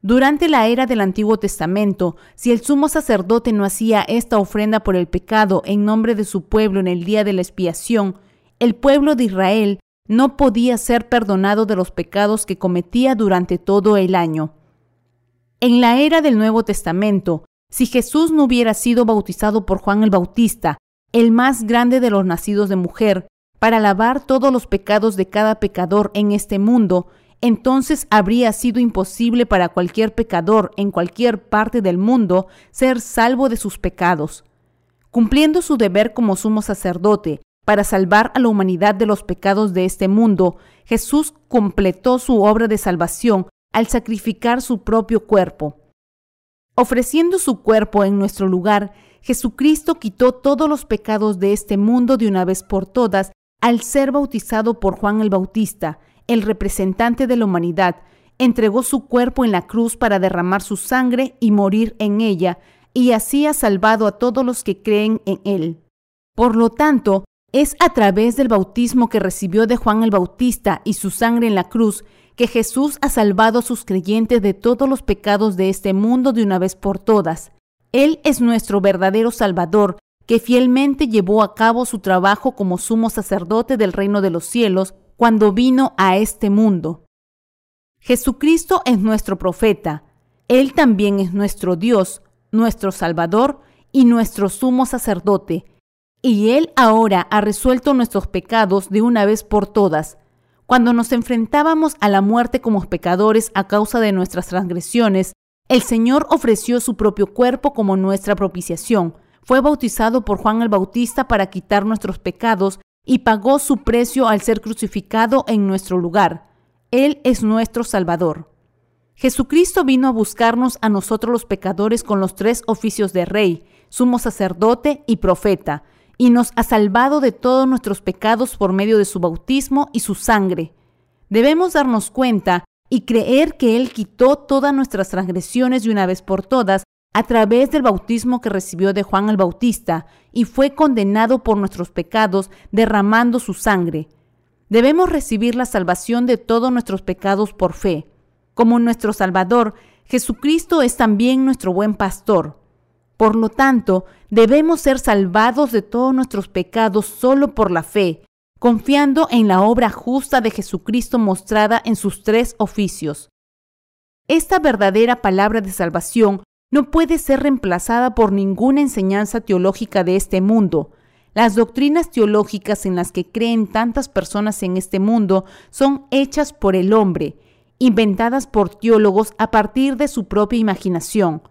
Durante la era del Antiguo Testamento, si el sumo sacerdote no hacía esta ofrenda por el pecado en nombre de su pueblo en el día de la expiación, el pueblo de Israel no podía ser perdonado de los pecados que cometía durante todo el año. En la era del Nuevo Testamento, si Jesús no hubiera sido bautizado por Juan el Bautista, el más grande de los nacidos de mujer, para lavar todos los pecados de cada pecador en este mundo, entonces habría sido imposible para cualquier pecador en cualquier parte del mundo ser salvo de sus pecados. Cumpliendo su deber como sumo sacerdote para salvar a la humanidad de los pecados de este mundo, Jesús completó su obra de salvación al sacrificar su propio cuerpo. Ofreciendo su cuerpo en nuestro lugar, Jesucristo quitó todos los pecados de este mundo de una vez por todas al ser bautizado por Juan el Bautista, el representante de la humanidad, entregó su cuerpo en la cruz para derramar su sangre y morir en ella, y así ha salvado a todos los que creen en él. Por lo tanto, es a través del bautismo que recibió de Juan el Bautista y su sangre en la cruz que Jesús ha salvado a sus creyentes de todos los pecados de este mundo de una vez por todas. Él es nuestro verdadero Salvador, que fielmente llevó a cabo su trabajo como sumo sacerdote del reino de los cielos cuando vino a este mundo. Jesucristo es nuestro profeta. Él también es nuestro Dios, nuestro Salvador y nuestro sumo sacerdote. Y Él ahora ha resuelto nuestros pecados de una vez por todas cuando nos enfrentábamos a la muerte como pecadores a causa de nuestras transgresiones, El Señor ofreció su propio cuerpo como nuestra propiciación. Fue bautizado por Juan el Bautista para quitar nuestros pecados y pagó su precio al ser crucificado en nuestro lugar. Él es nuestro Salvador. Jesucristo vino a buscarnos a nosotros los pecadores con los tres oficios de rey, sumo sacerdote y profeta, y nos ha salvado de todos nuestros pecados por medio de su bautismo y su sangre. Debemos darnos cuenta y creer que Él quitó todas nuestras transgresiones de una vez por todas a través del bautismo que recibió de Juan el Bautista y fue condenado por nuestros pecados derramando su sangre. Debemos recibir la salvación de todos nuestros pecados por fe. Como nuestro Salvador, Jesucristo es también nuestro buen pastor. Por lo tanto, debemos ser salvados de todos nuestros pecados solo por la fe, confiando en la obra justa de Jesucristo mostrada en sus tres oficios. Esta verdadera palabra de salvación no puede ser reemplazada por ninguna enseñanza teológica de este mundo. Las doctrinas teológicas en las que creen tantas personas en este mundo son hechas por el hombre, inventadas por teólogos a partir de su propia imaginación.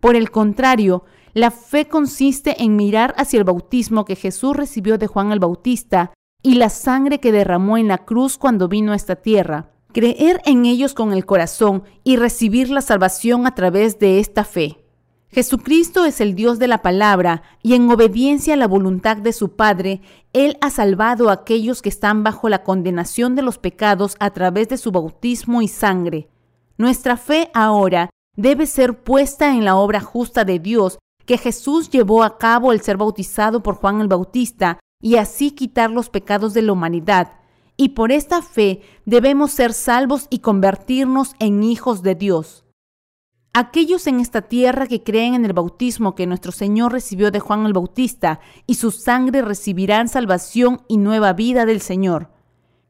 Por el contrario, la fe consiste en mirar hacia el bautismo que Jesús recibió de Juan el Bautista y la sangre que derramó en la cruz cuando vino a esta tierra, creer en ellos con el corazón y recibir la salvación a través de esta fe. Jesucristo es el Dios de la palabra y en obediencia a la voluntad de su Padre, Él ha salvado a aquellos que están bajo la condenación de los pecados a través de su bautismo y sangre. Nuestra fe ahora debe ser puesta en la obra justa de Dios que Jesús llevó a cabo al ser bautizado por Juan el Bautista y así quitar los pecados de la humanidad. Y por esta fe debemos ser salvos y convertirnos en hijos de Dios. Aquellos en esta tierra que creen en el bautismo que nuestro Señor recibió de Juan el Bautista y su sangre recibirán salvación y nueva vida del Señor.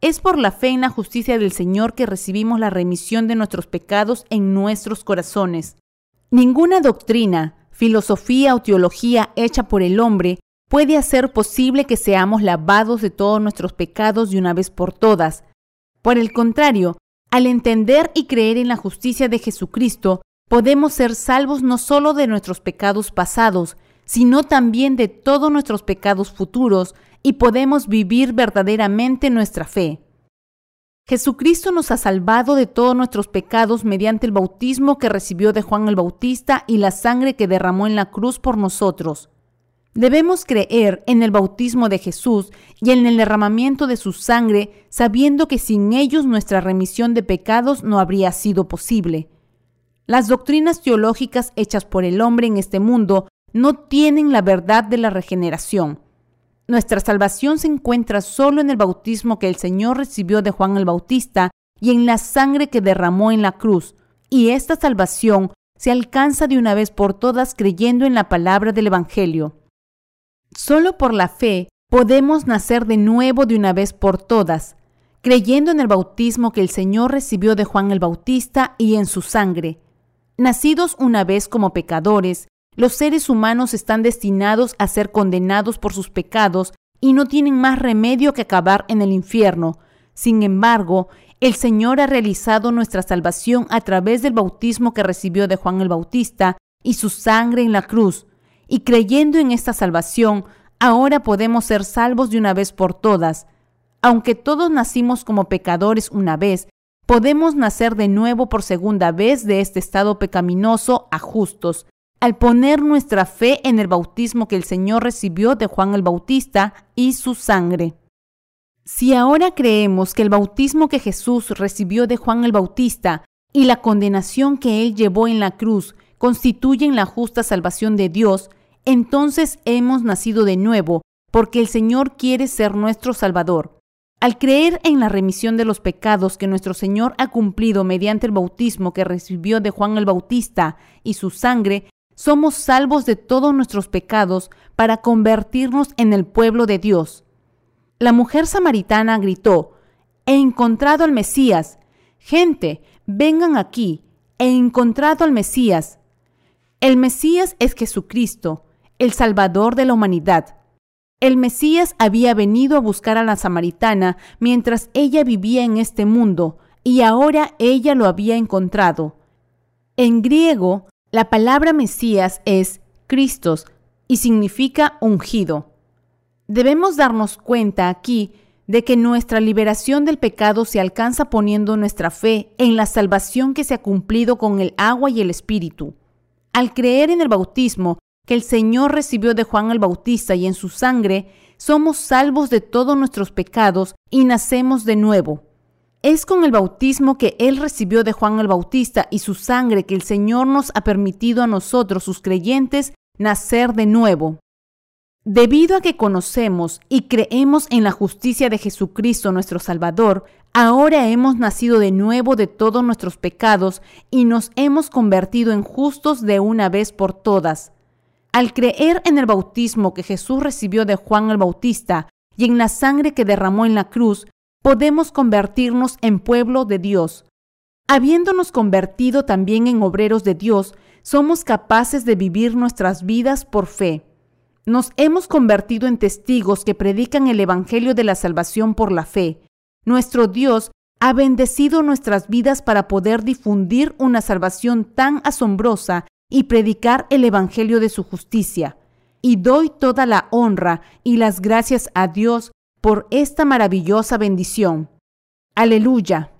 Es por la fe en la justicia del Señor que recibimos la remisión de nuestros pecados en nuestros corazones. Ninguna doctrina, filosofía o teología hecha por el hombre puede hacer posible que seamos lavados de todos nuestros pecados de una vez por todas. Por el contrario, al entender y creer en la justicia de Jesucristo, podemos ser salvos no solo de nuestros pecados pasados, sino también de todos nuestros pecados futuros y podemos vivir verdaderamente nuestra fe. Jesucristo nos ha salvado de todos nuestros pecados mediante el bautismo que recibió de Juan el Bautista y la sangre que derramó en la cruz por nosotros. Debemos creer en el bautismo de Jesús y en el derramamiento de su sangre, sabiendo que sin ellos nuestra remisión de pecados no habría sido posible. Las doctrinas teológicas hechas por el hombre en este mundo no tienen la verdad de la regeneración. Nuestra salvación se encuentra solo en el bautismo que el Señor recibió de Juan el Bautista y en la sangre que derramó en la cruz, y esta salvación se alcanza de una vez por todas creyendo en la palabra del Evangelio. Solo por la fe podemos nacer de nuevo de una vez por todas, creyendo en el bautismo que el Señor recibió de Juan el Bautista y en su sangre. Nacidos una vez como pecadores, los seres humanos están destinados a ser condenados por sus pecados y no tienen más remedio que acabar en el infierno. Sin embargo, el Señor ha realizado nuestra salvación a través del bautismo que recibió de Juan el Bautista y su sangre en la cruz y creyendo en esta salvación, ahora podemos ser salvos de una vez por todas. Aunque todos nacimos como pecadores una vez, podemos nacer de nuevo por segunda vez de este estado pecaminoso a justos, al poner nuestra fe en el bautismo que el Señor recibió de Juan el Bautista y su sangre. Si ahora creemos que el bautismo que Jesús recibió de Juan el Bautista y la condenación que él llevó en la cruz constituyen la justa salvación de Dios, entonces hemos nacido de nuevo, porque el Señor quiere ser nuestro Salvador. Al creer en la remisión de los pecados que nuestro Señor ha cumplido mediante el bautismo que recibió de Juan el Bautista y su sangre, somos salvos de todos nuestros pecados para convertirnos en el pueblo de Dios. La mujer samaritana gritó, He encontrado al Mesías. Gente, vengan aquí. He encontrado al Mesías. El Mesías es Jesucristo, el Salvador de la humanidad. El Mesías había venido a buscar a la samaritana mientras ella vivía en este mundo, y ahora ella lo había encontrado. En griego, la palabra Mesías es Cristos y significa ungido. Debemos darnos cuenta aquí de que nuestra liberación del pecado se alcanza poniendo nuestra fe en la salvación que se ha cumplido con el agua y el Espíritu. Al creer en el bautismo que el Señor recibió de Juan el Bautista y en su sangre, somos salvos de todos nuestros pecados y nacemos de nuevo. Es con el bautismo que Él recibió de Juan el Bautista y su sangre que el Señor nos ha permitido a nosotros, sus creyentes, nacer de nuevo. Debido a que conocemos y creemos en la justicia de Jesucristo nuestro Salvador, ahora hemos nacido de nuevo de todos nuestros pecados y nos hemos convertido en justos de una vez por todas. Al creer en el bautismo que Jesús recibió de Juan el Bautista y en la sangre que derramó en la cruz, podemos convertirnos en pueblo de Dios. Habiéndonos convertido también en obreros de Dios, somos capaces de vivir nuestras vidas por fe. Nos hemos convertido en testigos que predican el Evangelio de la salvación por la fe. Nuestro Dios ha bendecido nuestras vidas para poder difundir una salvación tan asombrosa y predicar el Evangelio de su justicia. Y doy toda la honra y las gracias a Dios por esta maravillosa bendición. Aleluya.